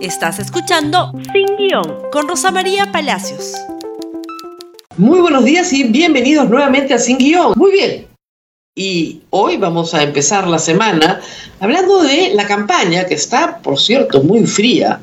Estás escuchando Sin Guión con Rosa María Palacios. Muy buenos días y bienvenidos nuevamente a Sin Guión. Muy bien. Y hoy vamos a empezar la semana hablando de la campaña que está, por cierto, muy fría.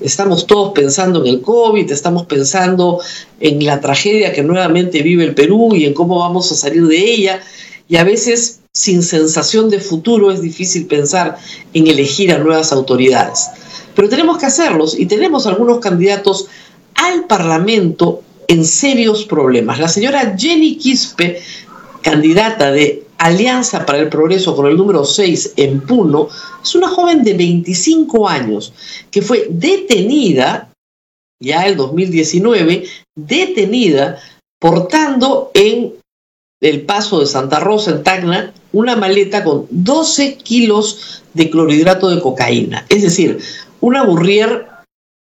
Estamos todos pensando en el COVID, estamos pensando en la tragedia que nuevamente vive el Perú y en cómo vamos a salir de ella. Y a veces, sin sensación de futuro, es difícil pensar en elegir a nuevas autoridades pero tenemos que hacerlos y tenemos algunos candidatos al Parlamento en serios problemas. La señora Jenny Quispe, candidata de Alianza para el Progreso con el número 6 en Puno, es una joven de 25 años que fue detenida, ya el 2019, detenida portando en el paso de Santa Rosa en Tacna una maleta con 12 kilos de clorhidrato de cocaína. Es decir, una burrier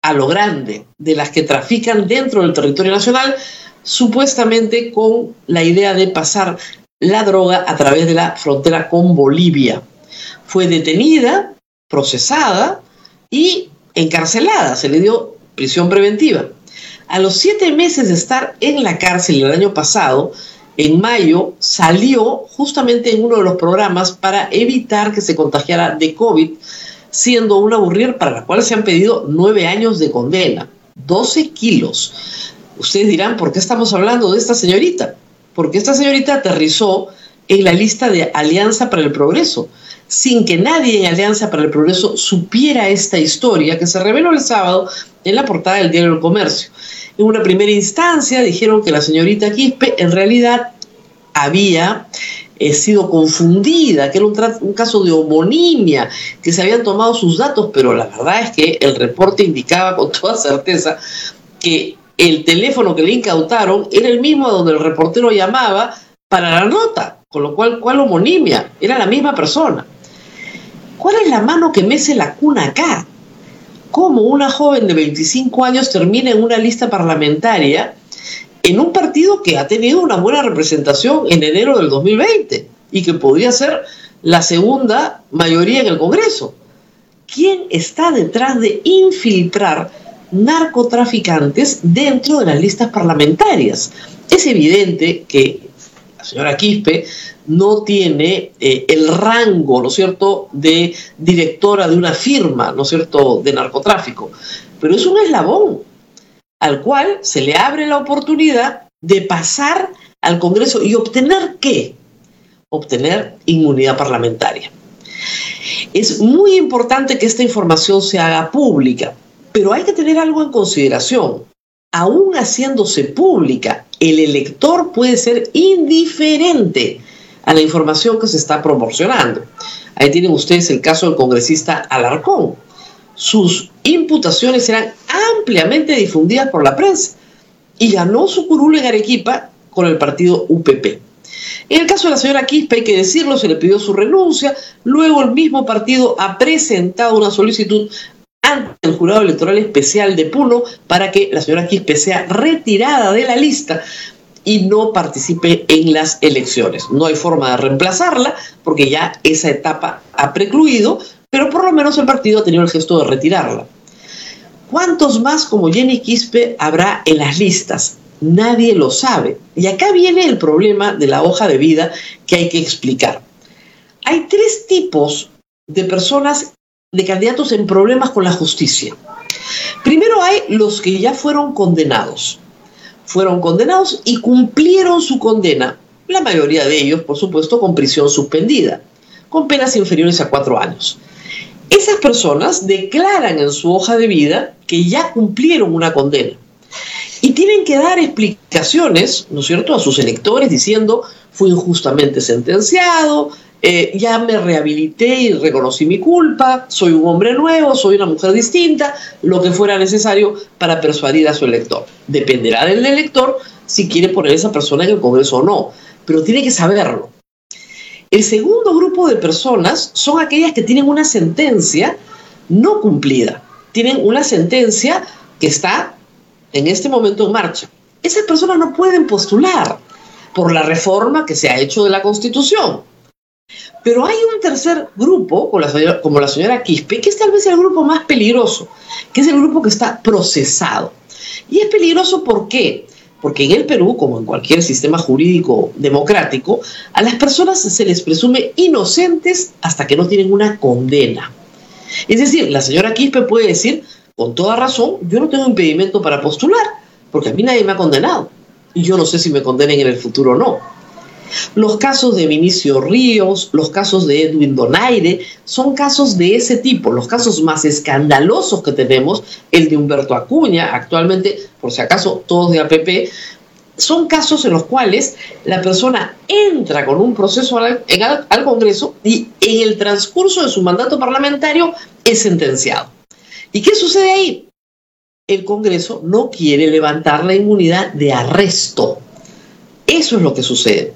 a lo grande, de las que trafican dentro del territorio nacional, supuestamente con la idea de pasar la droga a través de la frontera con Bolivia. Fue detenida, procesada y encarcelada, se le dio prisión preventiva. A los siete meses de estar en la cárcel el año pasado, en mayo, salió justamente en uno de los programas para evitar que se contagiara de COVID siendo una burrier para la cual se han pedido nueve años de condena, 12 kilos. Ustedes dirán, ¿por qué estamos hablando de esta señorita? Porque esta señorita aterrizó en la lista de Alianza para el Progreso, sin que nadie en Alianza para el Progreso supiera esta historia que se reveló el sábado en la portada del diario El Comercio. En una primera instancia dijeron que la señorita Quispe en realidad había he sido confundida, que era un, caso de homonimia, que se habían tomado sus datos, pero la verdad es que el reporte indicaba con toda certeza que el teléfono que le incautaron era el mismo donde el reportero llamaba para la nota, con lo cual, ¿cuál homonimia? Era la misma persona. ¿Cuál es la mano que mece la cuna acá? ¿Cómo una joven de 25 años termina en una lista parlamentaria en un partido que ha tenido una buena representación en enero del 2020 y que podría ser la segunda mayoría en el Congreso. ¿Quién está detrás de infiltrar narcotraficantes dentro de las listas parlamentarias? Es evidente que la señora Quispe no tiene eh, el rango, ¿no es cierto?, de directora de una firma, ¿no es cierto?, de narcotráfico, pero es un eslabón al cual se le abre la oportunidad de pasar al Congreso y obtener qué? Obtener inmunidad parlamentaria. Es muy importante que esta información se haga pública, pero hay que tener algo en consideración. Aún haciéndose pública, el elector puede ser indiferente a la información que se está proporcionando. Ahí tienen ustedes el caso del congresista Alarcón. Sus imputaciones eran ampliamente difundidas por la prensa y ganó su curul en Arequipa con el partido UPP. En el caso de la señora Quispe, hay que decirlo, se le pidió su renuncia, luego el mismo partido ha presentado una solicitud ante el jurado electoral especial de Puno para que la señora Quispe sea retirada de la lista y no participe en las elecciones. No hay forma de reemplazarla porque ya esa etapa ha precluido, pero por lo menos el partido ha tenido el gesto de retirarla. ¿Cuántos más como Jenny Quispe habrá en las listas? Nadie lo sabe. Y acá viene el problema de la hoja de vida que hay que explicar. Hay tres tipos de personas, de candidatos en problemas con la justicia. Primero hay los que ya fueron condenados. Fueron condenados y cumplieron su condena. La mayoría de ellos, por supuesto, con prisión suspendida, con penas inferiores a cuatro años. Esas personas declaran en su hoja de vida que ya cumplieron una condena y tienen que dar explicaciones, ¿no es cierto?, a sus electores diciendo, fui injustamente sentenciado, eh, ya me rehabilité y reconocí mi culpa, soy un hombre nuevo, soy una mujer distinta, lo que fuera necesario para persuadir a su elector. Dependerá del elector si quiere poner a esa persona en el Congreso o no, pero tiene que saberlo. El segundo grupo de personas son aquellas que tienen una sentencia no cumplida. Tienen una sentencia que está en este momento en marcha. Esas personas no pueden postular por la reforma que se ha hecho de la Constitución. Pero hay un tercer grupo, como la, señora, Quispe, que es tal vez el grupo más peligroso, que es el grupo que está procesado. Y es peligroso ¿por qué? Porque en el Perú, como en cualquier sistema jurídico democrático, a las personas se les presume inocentes hasta que no tienen una condena. Es decir, la señora Quispe puede decir, con toda razón, yo no tengo impedimento para postular, porque a mí nadie me ha condenado. Y yo no sé si me condenen en el futuro o no. Los casos de Vinicio Ríos, los casos de Edwin Donaire, son casos de ese tipo. Los casos más escandalosos que tenemos, el de Humberto Acuña, actualmente, por si acaso, todos de APP, son casos en los cuales la persona entra con un proceso al, al, Congreso y en el transcurso de su mandato parlamentario es sentenciado. ¿Y qué sucede ahí? El Congreso no quiere levantar la inmunidad de arresto. Eso es lo que sucede.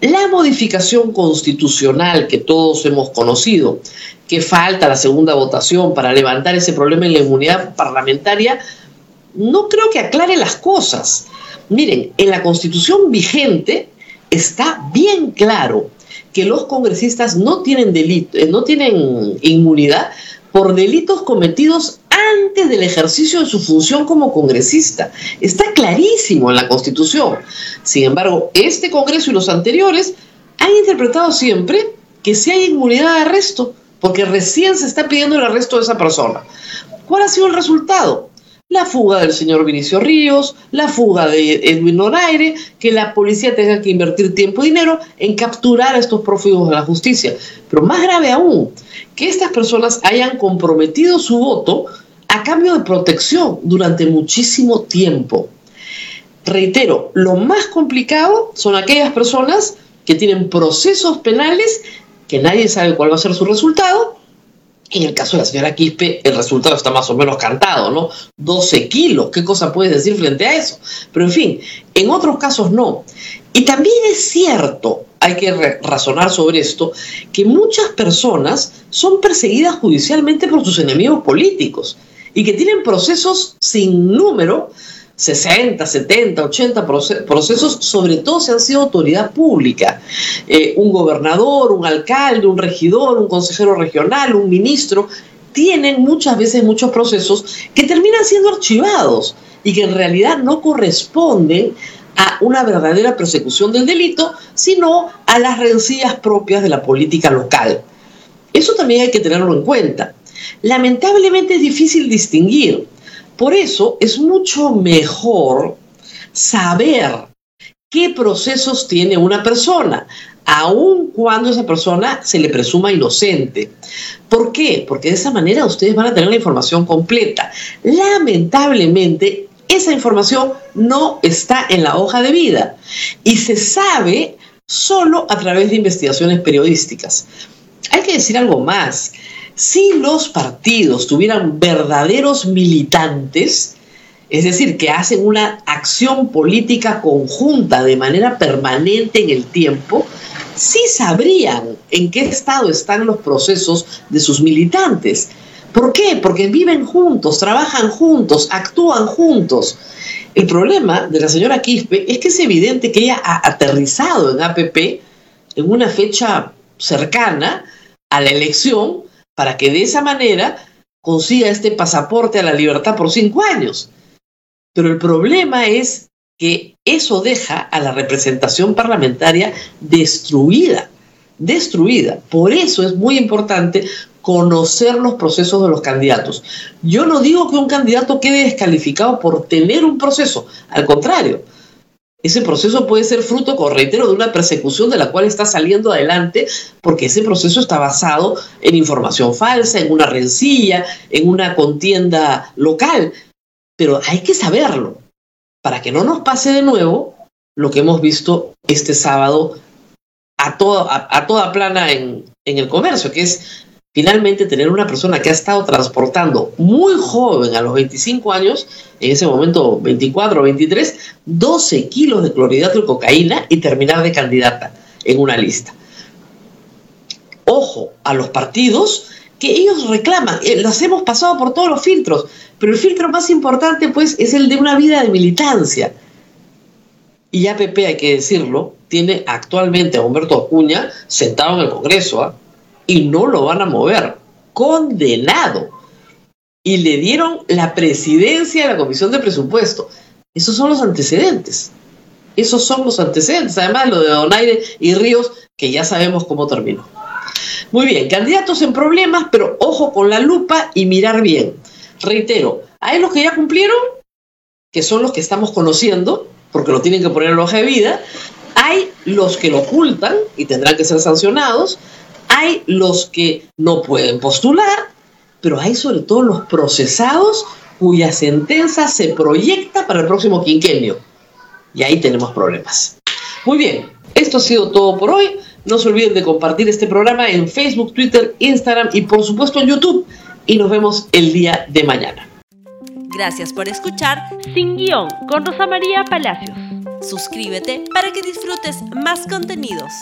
La modificación constitucional que todos hemos conocido, que falta la segunda votación para levantar ese problema en la inmunidad parlamentaria, no creo que aclare las cosas. Miren, en la constitución vigente está bien claro que los congresistas no tienen delito, eh, no tienen inmunidad por delitos cometidos antes del ejercicio de su función como congresista. Está clarísimo en la Constitución. Sin embargo, este Congreso y los anteriores han interpretado siempre que si hay inmunidad de arresto, porque recién se está pidiendo el arresto de esa persona. ¿Cuál ha sido el resultado? La fuga del señor Vinicio Ríos, la fuga de Edwin Noraire, que la policía tenga que invertir tiempo y dinero en capturar a estos prófugos de la justicia. Pero más grave aún, que estas personas hayan comprometido su voto a cambio de protección durante muchísimo tiempo. Reitero, lo más complicado son aquellas personas que tienen procesos penales que nadie sabe cuál va a ser su resultado. En el caso de la señora Quispe, el resultado está más o menos cantado, ¿no? 12 kilos, ¿qué cosa puedes decir frente a eso? Pero en fin, en otros casos no. Y también es cierto, hay que razonar sobre esto, que muchas personas son perseguidas judicialmente por sus enemigos políticos y que tienen procesos sin número, 60, 70, 80 procesos, sobre todo si han sido autoridad pública. Eh, un gobernador, un alcalde, un regidor, un consejero regional, un ministro, tienen muchas veces muchos procesos que terminan siendo archivados y que en realidad no corresponden a una verdadera persecución del delito, sino a las rencillas propias de la política local. Eso también hay que tenerlo en cuenta. Lamentablemente es difícil distinguir. Por eso es mucho mejor saber qué procesos tiene una persona, aun cuando esa persona se le presuma inocente. ¿Por qué? Porque de esa manera ustedes van a tener la información completa. Lamentablemente, esa información no está en la hoja de vida y se sabe solo a través de investigaciones periodísticas. Hay que decir algo más. Si los partidos tuvieran verdaderos militantes, es decir, que hacen una acción política conjunta de manera permanente en el tiempo, sí sabrían en qué estado están los procesos de sus militantes. ¿Por qué? Porque viven juntos, trabajan juntos, actúan juntos. El problema de la señora Quispe es que es evidente que ella ha aterrizado en APP en una fecha cercana a la elección para que de esa manera consiga este pasaporte a la libertad por cinco años. Pero el problema es que eso deja a la representación parlamentaria destruida, destruida. Por eso es muy importante conocer los procesos de los candidatos. Yo no digo que un candidato quede descalificado por tener un proceso, al contrario, ese proceso puede ser fruto, reitero, de una persecución de la cual está saliendo adelante, porque ese proceso está basado en información falsa, en una rencilla, en una contienda local. Pero hay que saberlo, para que no nos pase de nuevo lo que hemos visto este sábado a toda, a, toda plana en, en el comercio, que es finalmente tener una persona que ha estado transportando muy joven, a los 25 años, en ese momento 24 o 23, 12 kilos de clorhidrato de cocaína y terminar de candidata en una lista. Ojo a los partidos que ellos reclaman, eh, los hemos pasado por todos los filtros, pero el filtro más importante pues es el de una vida de militancia. Y APP, hay que decirlo, tiene actualmente a Humberto Acuña sentado en el Congreso ¿ah? Y no lo van a mover, condenado. Y le dieron la presidencia de la Comisión de Presupuesto. Esos son los antecedentes. Esos son los antecedentes. Además, lo de Donaire y Ríos, que ya sabemos cómo terminó. Muy bien, candidatos en problemas, pero ojo con la lupa y mirar bien. Reitero, hay los que ya cumplieron, que son los que estamos conociendo, porque lo tienen que poner en hoja de vida. Hay los que lo ocultan y tendrán que ser sancionados. Hay los que no pueden postular, pero hay sobre todo los procesados cuya sentencia se proyecta para el próximo quinquenio. Y ahí tenemos problemas. Muy bien, esto ha sido todo por hoy. No se olviden de compartir este programa en Facebook, Twitter, Instagram y por supuesto en YouTube. Y nos vemos el día de mañana. Gracias por escuchar Sin Guión con Rosa María Palacios. Suscríbete para que disfrutes más contenidos.